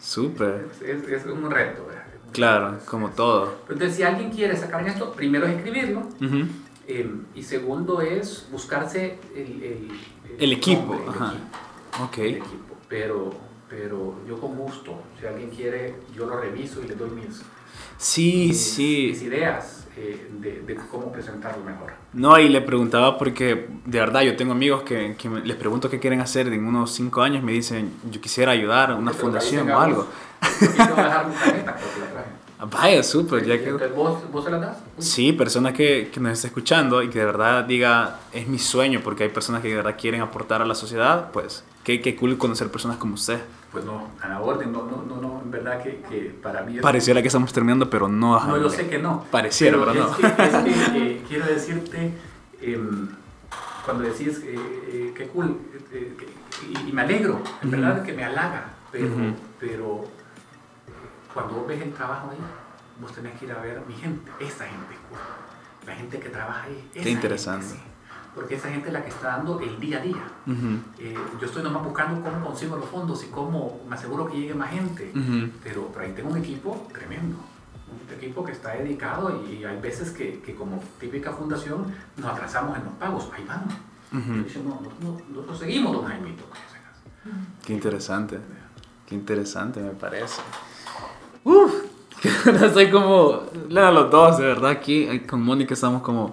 Súper. Es, es- es un reto. ¿verdad? Claro, como todo. Entonces, si alguien quiere sacar en esto, primero es escribirlo Ujú. eh, y segundo es buscarse el, el, El equipo, nombre, el ajá. equipo, Ok. el equipo. Pero, pero yo con gusto, si alguien quiere, yo lo reviso y le doy mis, Sí, mis, sí. mis ideas eh, de, de cómo presentarlo mejor. No, y le preguntaba porque de verdad yo tengo amigos que, que les pregunto qué quieren hacer en unos 5 años me dicen, yo quisiera ayudar a una fundación o algo. Dejar mi tarjeta, Vaya, súper, ya que... ¿vos, ¿Vos se la das? Sí, personas que, que nos está escuchando y que de verdad diga, es mi sueño, porque hay personas que de verdad quieren aportar a la sociedad, pues qué, qué cool conocer personas como usted. Pues no, a la orden, no, no, no, no en verdad que, que para mí es... Pareciera que estamos terminando, pero no. No, yo sé que no. Pareciera, pero es no. que- es que, eh, quiero decirte, em, cuando decís, eh, eh, qué cool, eh, que- y, y me alegro, en Ujú. verdad que me halaga, pero, Ujú. pero cuando vos ves el trabajo ahí, vos tenés que ir a ver mi gente, esta gente, cool, la gente que trabaja ahí. esa interesante. gente, sí. Porque esa gente es la que está dando el día a día. Ujú, Eh, yo estoy nomás buscando cómo consigo los fondos y cómo me aseguro que llegue más gente. ujú. Pero, pero ahí tengo un equipo tremendo. Un equipo que está dedicado y, hay veces que, que como típica fundación nos atrasamos en los pagos. Ahí vamos. Ujú. Y dicen, no, nosotros, nosotros seguimos, don Jaimito. caso. Qué interesante. Qué interesante me parece. Uf, estoy como, a los dos, de verdad, aquí con Mónica estamos como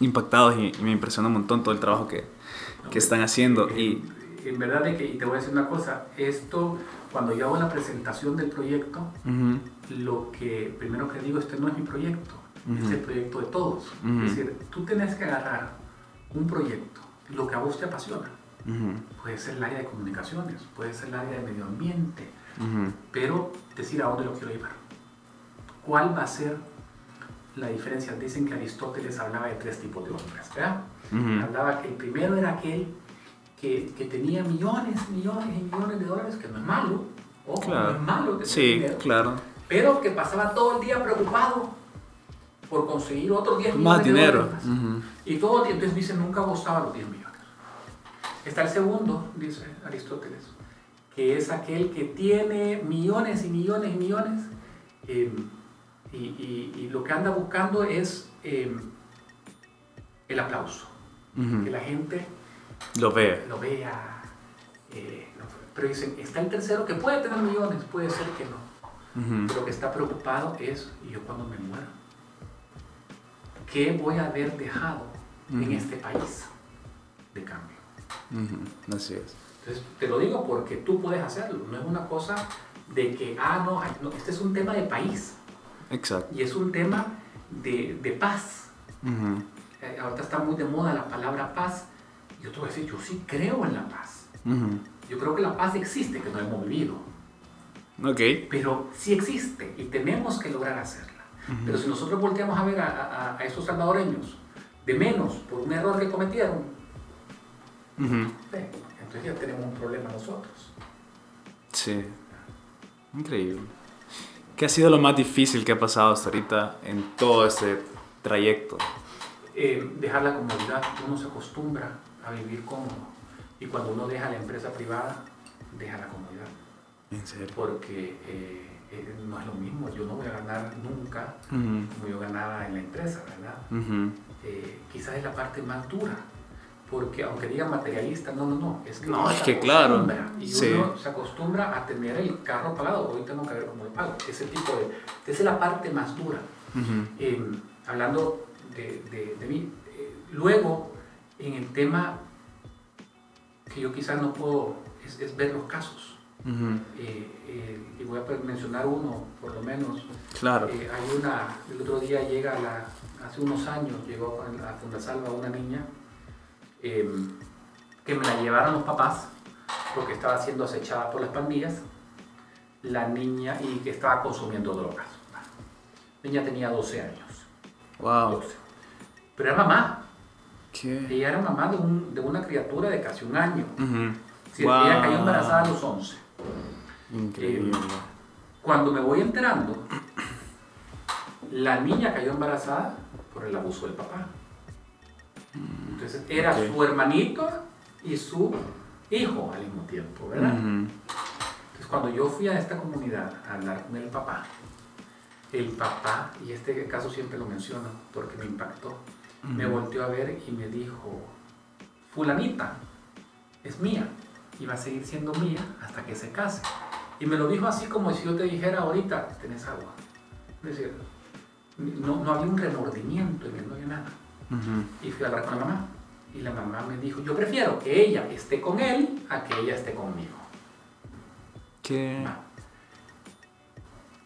impactados y, y me impresiona un montón todo el trabajo que, que están haciendo. Eh, Y, En verdad, de que, y te voy a decir una cosa, esto, cuando yo hago la presentación del proyecto, ujú, lo que primero que digo, este no es mi proyecto, Ujú. es el proyecto de todos. Ujú. Es decir, tú tenés que agarrar un proyecto, lo que a vos te apasiona, puede ser el área de comunicaciones, puede ser el área de medio ambiente, pero decir a dónde lo quiero llevar. ¿Cuál va a ser la diferencia? Dicen que Aristóteles hablaba de tres tipos de hombres, ¿verdad? Hablaba que el primero era aquel que, que tenía millones, millones y millones de dólares, que no es malo, ojo, Claro. no es malo tener Sí, dinero, claro. pero que pasaba todo el día preocupado por conseguir otros 10 millones Más de dinero. dólares. Ujú. Y todo entonces dice, nunca gozaba los 10 millones. Está el segundo, dice Aristóteles, que es aquel que tiene millones y millones y millones, eh, y, y- y lo que anda buscando es eh, el aplauso, que la gente Lo ve. lo vea. eh, no, pero dicen, está el tercero que puede tener millones, puede ser que no, Ujú. pero lo que está preocupado es, ¿y yo cuando me muera? ¿Qué voy a haber dejado en Ujú. este país de cambio? Así es. Entonces, te lo digo porque tú puedes hacerlo, no es una cosa de que, ah, no, este es un tema de país Exacto. y es un tema de, de paz. Eh, ahorita está muy de moda la palabra paz. Yo te voy a decir, yo sí creo en la paz. Yo creo que la paz existe, que no hemos vivido, Ok. pero sí existe y tenemos que lograr hacerla. Ujú. Pero si nosotros volteamos a ver a, a- a esos salvadoreños de menos por un error que cometieron, eh, entonces ya tenemos un problema nosotros. Sí. Increíble. ¿Qué ha sido lo más difícil que ha pasado hasta ahorita en todo este trayecto? Eh, dejar la comodidad, uno se acostumbra a vivir cómodo y cuando uno deja la empresa privada, deja la comodidad, En serio. porque eh, eh, no es lo mismo, yo no voy a ganar nunca Ujú. como yo ganaba en la empresa, ¿verdad? Ujú. Eh, quizás es la parte más dura, porque aunque digan materialista, no, no, no, es que No, uno es que claro, y sí. uno se acostumbra a tener el carro pagado, hoy tengo que ver cómo lo pago, ese tipo de, esa es la parte más dura. Ujú. Eh, hablando de, de- de mí, eh, luego en el tema que yo quizás no puedo, es, es ver los casos. Ujú. Eh, eh, y voy a mencionar uno, por lo menos. Claro. Eh, hay una, el otro día llega, la, hace unos años, llegó a Fundasalva una niña eh, que me la llevaron los papás porque estaba siendo acechada por las pandillas. La niña y que estaba consumiendo drogas. La niña tenía 12 años. Wow. 12. Pero era mamá. ¿Qué? Ella era mamá de, un- de una criatura de casi un año. Ujú. Sí, Wow. Ella cayó embarazada a los 11. Increíble. Cuando me voy enterando, la niña cayó embarazada por el abuso del papá. Entonces era su hermanito y su hijo al mismo tiempo, ¿verdad? Entonces cuando yo fui a esta comunidad a hablar con el papá, el papá, y este caso siempre lo menciono porque me impactó, me volteó a ver y me dijo, fulanita, es mía, y va a seguir siendo mía hasta que se case. Y me lo dijo así como si yo te dijera ahorita, tenés agua. Es decir, no, no había un remordimiento en él, no había nada. Y fui a hablar con la mamá. Y la mamá me dijo, yo prefiero que ella esté con él a que ella esté conmigo. ¿Qué?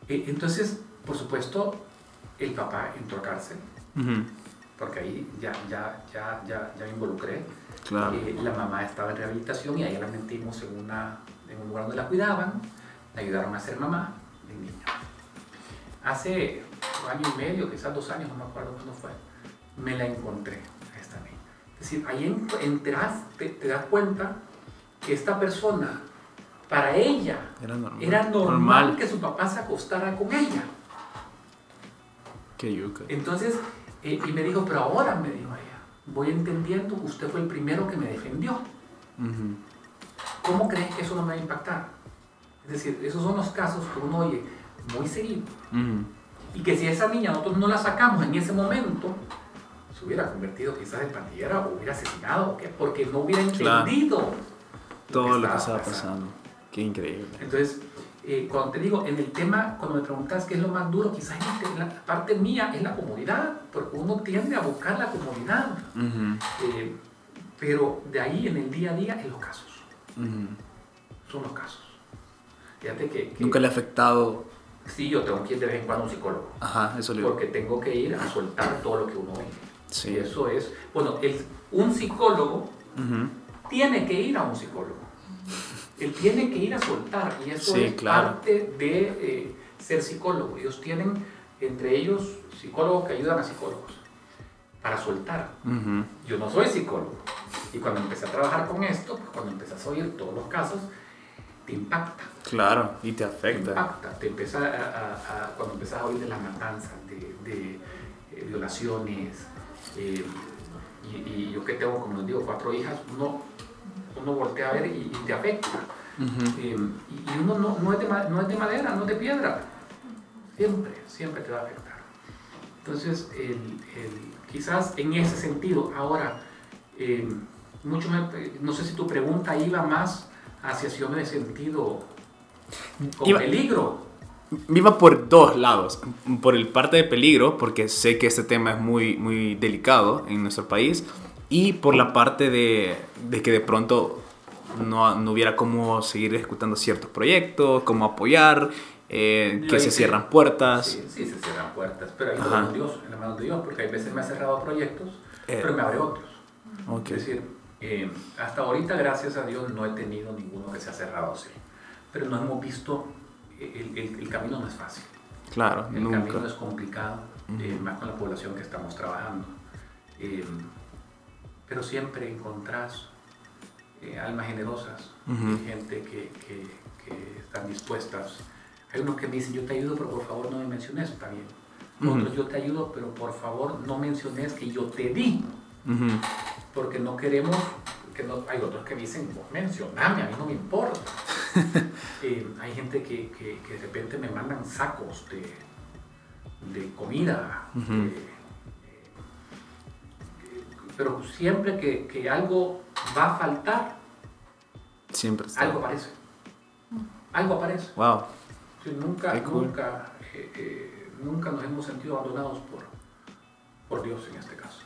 Eh, Entonces, por supuesto, el papá entró a cárcel, Ujú. porque ahí ya, ya, ya, ya, ya me involucré. Claro. Eh, la mamá estaba en rehabilitación y ahí la metimos en, una, en un lugar donde la cuidaban, la ayudaron a ser mamá del niño. Hace un año y medio, quizás dos años, no me acuerdo cuándo fue, me la encontré a esta niña. Es decir, ahí en- enteras- te, te das cuenta que esta persona, para ella, Era normal. era normal, que su papá se acostara con ella. Qué yuca. Entonces, eh, y me dijo, pero ahora, me dijo ella, voy entendiendo que usted fue el primero que me defendió. Ujú. ¿Cómo crees que eso no me va a impactar? Es decir, esos son los casos que uno oye muy seguido. Ujú. Y que si esa niña nosotros no la sacamos en ese momento, se hubiera convertido quizás en pandillera o hubiera asesinado, porque no hubiera Claro. entendido Todo lo que estaba pasando. Qué increíble. Entonces, eh, cuando te digo, en el tema, cuando me preguntas qué es lo más duro, quizás en el- la parte mía es la comodidad, porque uno tiende a buscar la comodidad. Eh, pero de ahí en el día a día en los casos, son los casos. Fíjate que, que Nunca le ha afectado. sí, yo tengo que ir de vez en cuando a un psicólogo, Ajá, eso le porque tengo que ir a soltar todo lo que uno oye. Sí. Y eso es, bueno, el, un psicólogo Ujú. tiene que ir a un psicólogo. Él tiene que ir a soltar y eso Sí, es claro. parte de eh, ser psicólogo. Ellos tienen entre ellos psicólogos que ayudan a psicólogos para soltar. Ujú. Yo no soy psicólogo. Y cuando empecé a trabajar con esto, pues, cuando empezás a oír todos los casos, te impacta. Claro, y te Te afecta. impacta. Te empieza a, a- a- cuando empezás a oír de las matanzas, de, de, eh, violaciones. Eh, y, y yo que tengo, como les digo, cuatro hijas, uno, uno voltea a ver y, y te afecta. Eh, y uno no, no es de, no es de madera, no es de piedra. Siempre, siempre te va a afectar. Entonces, el- el- quizás en ese sentido, ahora, eh, mucho no sé si tu pregunta iba más hacia si yo me he sentido con Iba- peligro. Iba por dos lados. Por el parte de peligro, porque sé que este tema es muy, muy delicado en nuestro país. Y por la parte de, de que de pronto no, no hubiera cómo seguir ejecutando ciertos proyectos, cómo apoyar, eh, que se cierran puertas. Sí, sí, se cierran puertas, pero ahí en Dios, en la mano de Dios, porque hay veces me ha cerrado proyectos, Eh, pero me abre otros. ok. Es decir, eh, hasta ahorita, gracias a Dios, no he tenido ninguno que se ha cerrado así. Pero no hemos visto, el, el- el camino no es fácil. Claro, El nunca. camino es complicado, eh, Ujú. más con la población que estamos trabajando. Eh, pero siempre encontrás eh, almas generosas, Ujú. y gente que, que- que están dispuestas. Hay unos que me dicen, yo te ayudo, pero por favor no me menciones, está bien. Ujú. Otros, yo te ayudo, pero por favor no menciones que yo te di porque no queremos, que no, hay otros que dicen, vos mencioname, a mí no me importa. Eh, hay gente que, que- que de repente me mandan sacos de, de comida, eh, pero siempre que, que algo va a faltar, Siempre está. algo aparece. Algo aparece. Wow. Sí, nunca, cool. nunca, eh, nunca nos hemos sentido abandonados por, por Dios en este caso.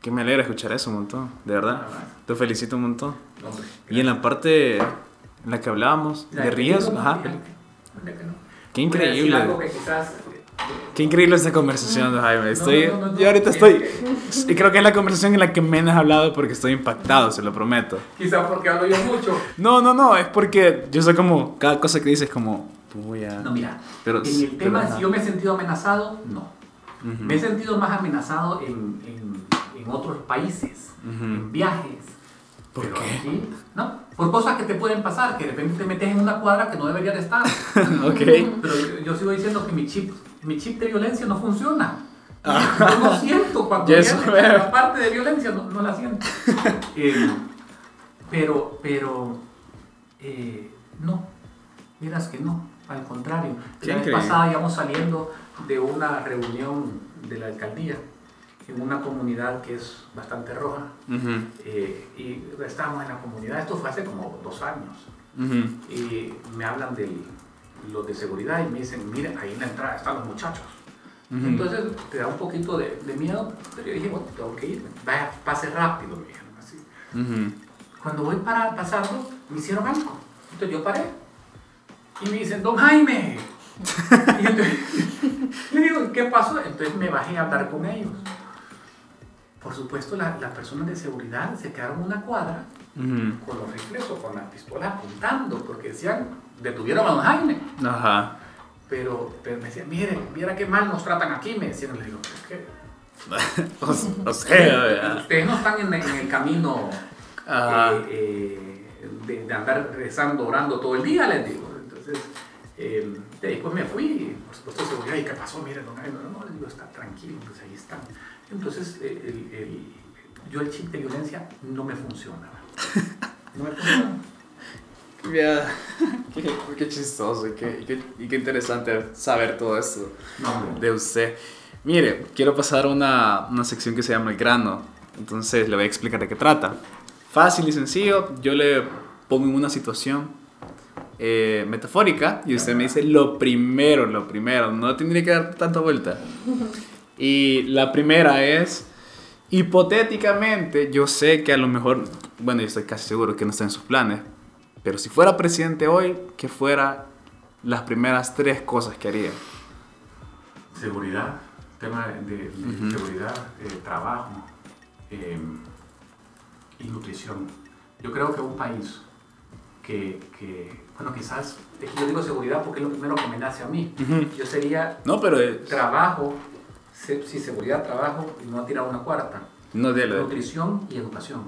Que me alegra escuchar eso un montón, de verdad. Te felicito un montón. Hombre, Y en la parte en la que hablábamos La de Ríos, peligro, ajá. que no. Qué increíble. quizás, eh, Qué increíble esta conversación, Jaime. Estoy, no, no, yo ahorita es estoy, y creo que es la conversación en la que menos he hablado porque estoy impactado, se lo prometo. Quizás porque hablo yo mucho. No, no, no, es porque yo soy como, cada cosa que dices como, voy a... No, mira, Pero- en el pero tema ajá. si yo me he sentido amenazado, no. Ujú. Me he sentido más amenazado en, en, en otros países, Ujú. en viajes. ¿Por Pero qué? aquí, no, por cosas que te pueden pasar, que de repente te metes en una cuadra que no debería de estar. ok. Pero yo, yo sigo diciendo que mi chip, mi chip de violencia no funciona. Yo no siento cuando Ya eso viene la parte de violencia, no, no la siento. Eh, pero, pero, eh, no, miras que no, al contrario. La vez pasada íbamos saliendo de una reunión de la alcaldía en una comunidad que es bastante roja eh, y estábamos en la comunidad, esto fue hace como dos años y me hablan de los de seguridad y me dicen, mira, ahí en la entrada están los muchachos. Entonces te da un poquito de, de miedo, pero yo dije, bueno, tengo que irme. Vaya, pase rápido, me dijeron así. Cuando voy para pasando, me hicieron algo. Entonces yo paré. Y me dicen, don Jaime. y entonces, le digo, ¿qué pasó? Entonces me bajé a hablar con ellos. Por supuesto, la- las personas de seguridad se quedaron en una cuadra con los rifles o con las pistolas apuntando, porque decían, detuvieron a don Jaime. Ajá. Pero, pero me decían, mire, mira qué mal nos tratan aquí, me decían. Le digo, que O, o sea, ustedes no están en, en el camino eh, eh, de, de andar rezando, orando todo el día, les digo. Entonces, eh, de ahí pues me fui, y por supuesto, seguridad, ¿y qué pasó? Miren, don Jaime, no, no, digo, está tranquilo, pues ahí están. Entonces, eh, el, el- yo el chip de violencia no me funciona. No me funciona. Ya. Qué, qué chistoso y qué, y qué- y qué interesante saber todo esto No, de usted. Mire, quiero pasar a una, una sección que se llama El grano. Entonces le voy a explicar de qué trata. Fácil y sencillo. Yo le pongo en una situación eh, metafórica y usted me dice lo primero, lo primero. No tendría que dar tanta vuelta. Y la primera es, hipotéticamente, yo sé que a lo mejor, bueno, yo estoy casi seguro que no está en sus planes, pero si fuera presidente hoy, que fuera las primeras tres cosas que haría. Seguridad, tema de, de Ujú. seguridad, eh, trabajo eh, y nutrición. Yo creo que un país que, que bueno, quizás, es que yo digo seguridad porque es lo primero que me nace a mí. Yo sería No, pero es... trabajo, sí, seguridad, trabajo, y no ha tirado una cuarta. No de lo Nutrición y educación.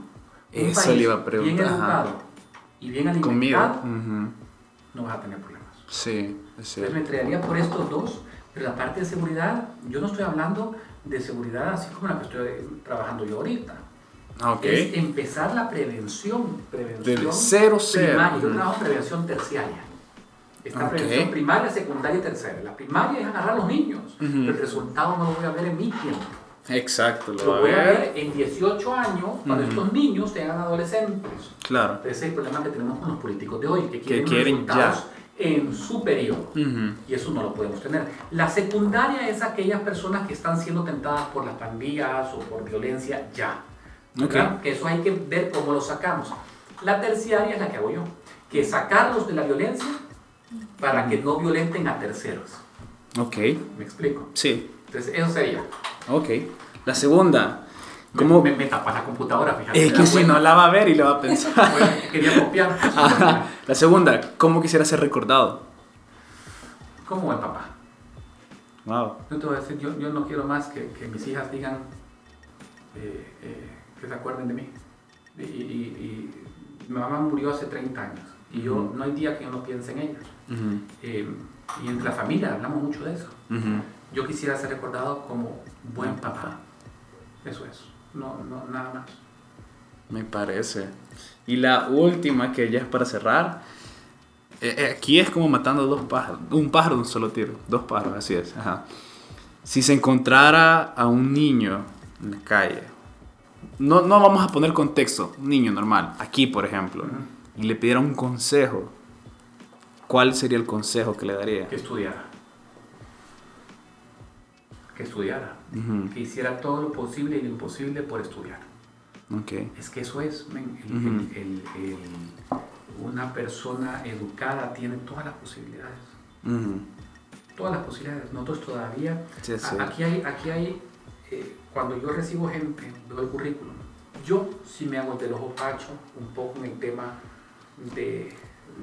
Eso país le iba a preguntar, Bien ajá. educado y bien alimentado, Ujú. no vas a tener problemas. Sí, es Entonces me entregaría por estos dos, pero la parte de seguridad, yo no estoy hablando de seguridad así como la que estoy trabajando yo ahorita. Ah, ok. Es empezar la prevención. prevención Desde cero, cero. primaria. Yo trabajo en prevención terciaria. Está Ok. prevención primaria, secundaria y terciaria. La primaria es agarrar a los niños, Ujú. pero el resultado no lo voy a ver en mi tiempo. Exacto, lo Lo voy a ver. en 18 años, cuando Ujú. estos niños sean adolescentes. Claro. Ese es el problema que tenemos con los políticos de hoy, que quieren, quieren resultados en su periodo. Ujú. Y eso no lo podemos tener. La secundaria es aquellas personas que están siendo tentadas por las pandillas o por violencia ya. ¿Verdad? Ok. Que eso hay que ver cómo lo sacamos. La terciaria es la que hago yo, que sacarlos de la violencia para que no violenten a terceros. Ok. ¿Me explico? Sí. Entonces, eso sería. Ok. La segunda. ¿Cómo? Me, me tapas la computadora, fíjate. Es que si no la va a ver y le va a pensar. Bueno, quería copiar. Ajá. La segunda. ¿Cómo quisiera ser recordado? ¿Cómo buen papá? Wow. Yo te voy a decir, yo, yo no quiero más que, que mis hijas digan eh, eh, que se acuerden de mí. Y, y- y- mi mamá murió hace 30 años y yo Ujú. no hay día que yo no piense en ella. Ujú. Eh, y entre la familia hablamos mucho de eso. Ujú. Yo quisiera ser recordado como buen papá. Eso es, no, no, nada más. Me parece. Y la última, que ya es para cerrar. eh, eh, aquí es como matando dos pájaros. Un pájaro de un solo tiro. Dos pájaros, así es. Ajá. Si se encontrara a un niño en la calle. No, no vamos a poner contexto. Un niño normal. Aquí, por ejemplo. Y le pidiera un consejo. ¿Cuál sería el consejo que le daría? Que estudiara. Que estudiara. Que hiciera todo lo posible y lo imposible por estudiar. Ok. Es que eso es, men, el- Ujú. el- el- el- una persona educada tiene todas las posibilidades, todas las posibilidades. Nosotros todavía, Sí, a- sí. aquí hay, aquí hay eh, cuando yo recibo gente, veo el currículum, yo sí me hago del ojo pacho un poco en el tema de,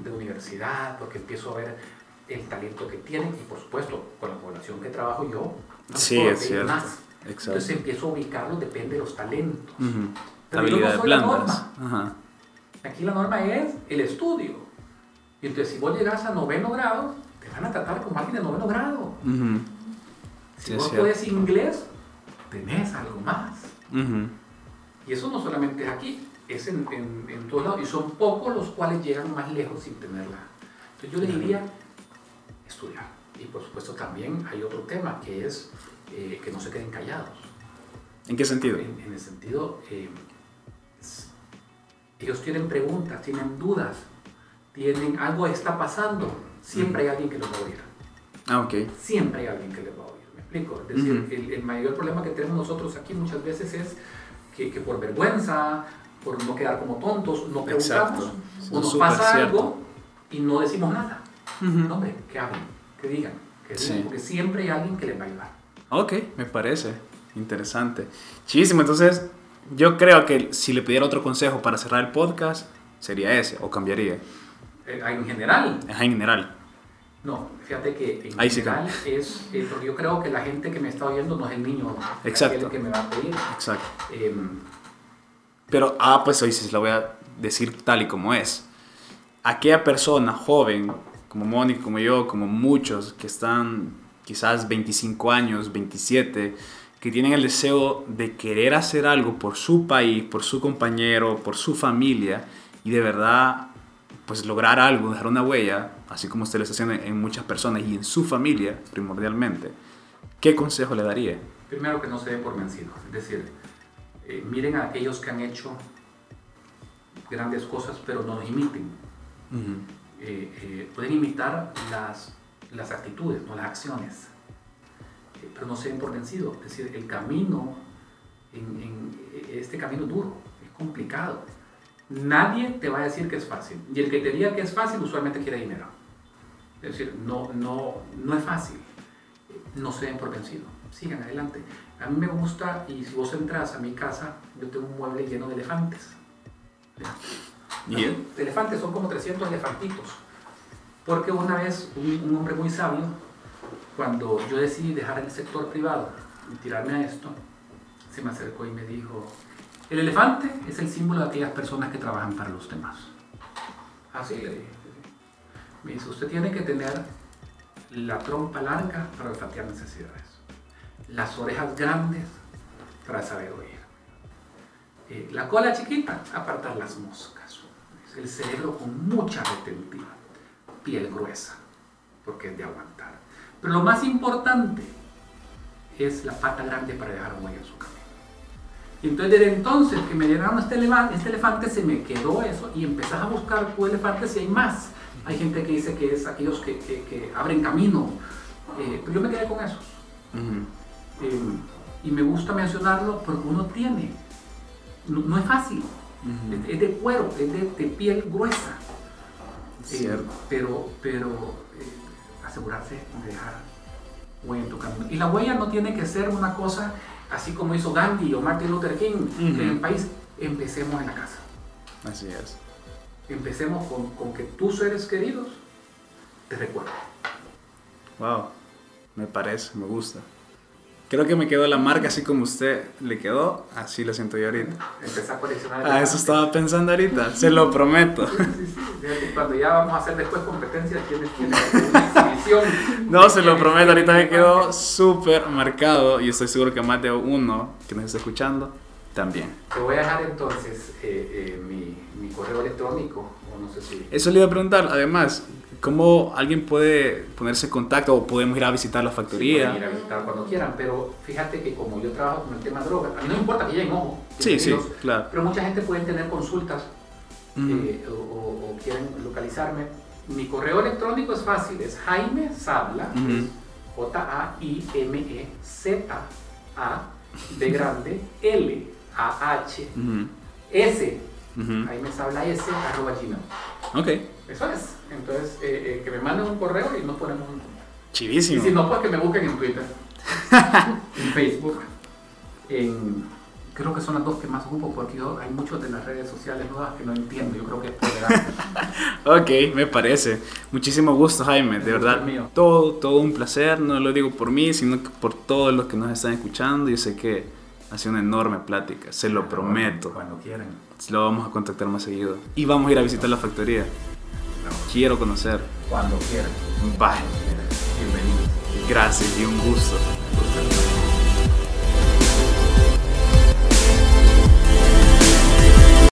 de universidad, porque empiezo a ver el talento que tienen y por supuesto con la población que trabajo yo, no Sí, puedo es cierto. más. Exacto. Entonces empiezo a ubicarlos, depende de los talentos. Ujú. Pero yo no soy la blandas. Ajá. Aquí la norma es el estudio. Y entonces si vos llegas a noveno grado, te van a tratar como alguien de noveno grado. Ujú. Si Sí, vos podés inglés, tenés algo más. Y eso no solamente es aquí, es en, en, en todos lados. Y son pocos los cuales llegan más lejos sin tenerla. Entonces yo les diría, estudiar. Y por supuesto también hay otro tema que es eh, que no se queden callados. ¿En qué sentido? En, en el sentido, eh, ellos tienen preguntas, tienen dudas, tienen algo está pasando, siempre hay alguien que los va a oír. Ah, ok. Siempre hay alguien que les va a oír. ¿Me explico? Es decir, Ujú. el, el mayor problema que tenemos nosotros aquí muchas veces es que, que por vergüenza, por no quedar como tontos, no preguntamos, Exacto. o nos pasa cierto. algo y no decimos nada. Ujú. No, hombre, que hablen, que digan, que digan, Sí. porque siempre hay alguien que les va a ayudar. Ok, me parece interesante. Chísimo, entonces yo creo que si le pidiera otro consejo para cerrar el podcast, sería ese, o cambiaría. Eh, en general, en general. No, fíjate que en Ahí sí general es, eh, porque yo creo que la gente que me está oyendo no es el niño Exacto. que me va a pedir. Exacto. Em, Pero, ah, pues hoy sí se lo voy a decir tal y como es. Aquella persona joven, como Mónica, como yo, como muchos que están quizás 25 años, 27, que tienen el deseo de querer hacer algo por su país, por su compañero, por su familia, y de verdad, pues lograr algo, dejar una huella, así como usted lo está haciendo en muchas personas y en su familia, primordialmente, ¿qué consejo le daría? primero que no se dé por vencido. Es decir, eh, miren a aquellos que han hecho grandes cosas, pero no los imiten. Eh, eh, pueden imitar las, las actitudes, no las acciones, Eh, pero no se den por vencido. Es decir, el camino, en, en- este camino duro, es complicado. Nadie te va a decir que es fácil. Y el que te diga que es fácil usualmente quiere dinero. Es decir, no, no, no es fácil. No se den por vencido. Sigan adelante. A mí me gusta, y si vos entras a mi casa, yo tengo un mueble lleno de elefantes. ¿Ya? ¿Y él? Elefantes, son como 300 elefantitos. Porque una vez un, un hombre muy sabio, cuando yo decidí dejar el sector privado y tirarme a esto, se me acercó y me dijo, el elefante es el símbolo de aquellas personas que trabajan para los demás. Así le dije. Me dice, usted tiene que tener la trompa larga para olfatear necesidades, las orejas grandes para saber oír, eh, la cola chiquita, apartar las moscas, el cerebro con mucha retentiva, piel gruesa, porque es de aguantar. Pero lo más importante es la pata grande para dejar huella en su camino. Y entonces desde entonces que me llegaron este, elefante, este elefante se me quedó eso y empezás a buscar tu elefante si hay más. Hay gente que dice que es aquellos que, que, que abren camino, eh, pero yo me quedé con esos. Eh, y me gusta mencionarlo porque uno tiene, no, no es fácil, es, es de cuero, es de, de piel gruesa. Eh, Cierto. pero pero asegurarse de dejar huella en tu camino. Y la huella no tiene que ser una cosa así como hizo Gandhi o Martin Luther King en el país. Empecemos en la casa. Así es. Empecemos con, con que tus seres queridos te recuerden. Wow, me parece, me gusta. Creo que me quedó la marca así como usted le quedó, así lo siento yo ahorita. Empezar a coleccionar. Ah, eso estaba pensando ahorita, se lo prometo. Sí, sí, sí. Cuando ya vamos a hacer después competencia, tienes, tienes una exhibición. No, se lo prometo, ahorita me quedó súper marcado y estoy seguro que más de uno que nos está escuchando también. Te voy a dejar entonces eh, eh, mi correo electrónico, o no sé si... Eso le iba a preguntar, además, ¿cómo alguien puede ponerse en contacto o podemos ir a visitar la Sí, factoría? ir a visitar cuando quieran, pero fíjate que como yo trabajo con el tema droga, a mí no me importa que lleguen ojo, Sí, sí, claro. pero mucha gente puede tener consultas Ujú. eh, o, quieren localizarme. Mi correo electrónico es fácil, es Jaime Sabla. J-A-I-M-E-Z-A, de grande, L-A-H, Ujú, S, ujú. Jaime Sabla S, arroba gmail. Ok, Eso es. Entonces, eh, eh, que me manden un correo y nos ponemos un... Y chivísimo. si no, pues que me busquen en Twitter, en Facebook, en... Creo que son las dos que más ocupo porque yo, hay muchos de las redes sociales nuevas que no entiendo. Yo creo que es. Ok, me parece. Muchísimo gusto, Jaime, de El gusto verdad. es mío. Todo, todo un placer, no lo digo por mí, sino que por todos los que nos están escuchando. Yo sé que ha sido una enorme plática, se lo prometo. Cuando quieran. Lo vamos a contactar más seguido. Y vamos a ir a visitar la factoría. Quiero conocer. Cuando quieran. Bye. Bienvenidos. Gracias y un gusto. Gusto.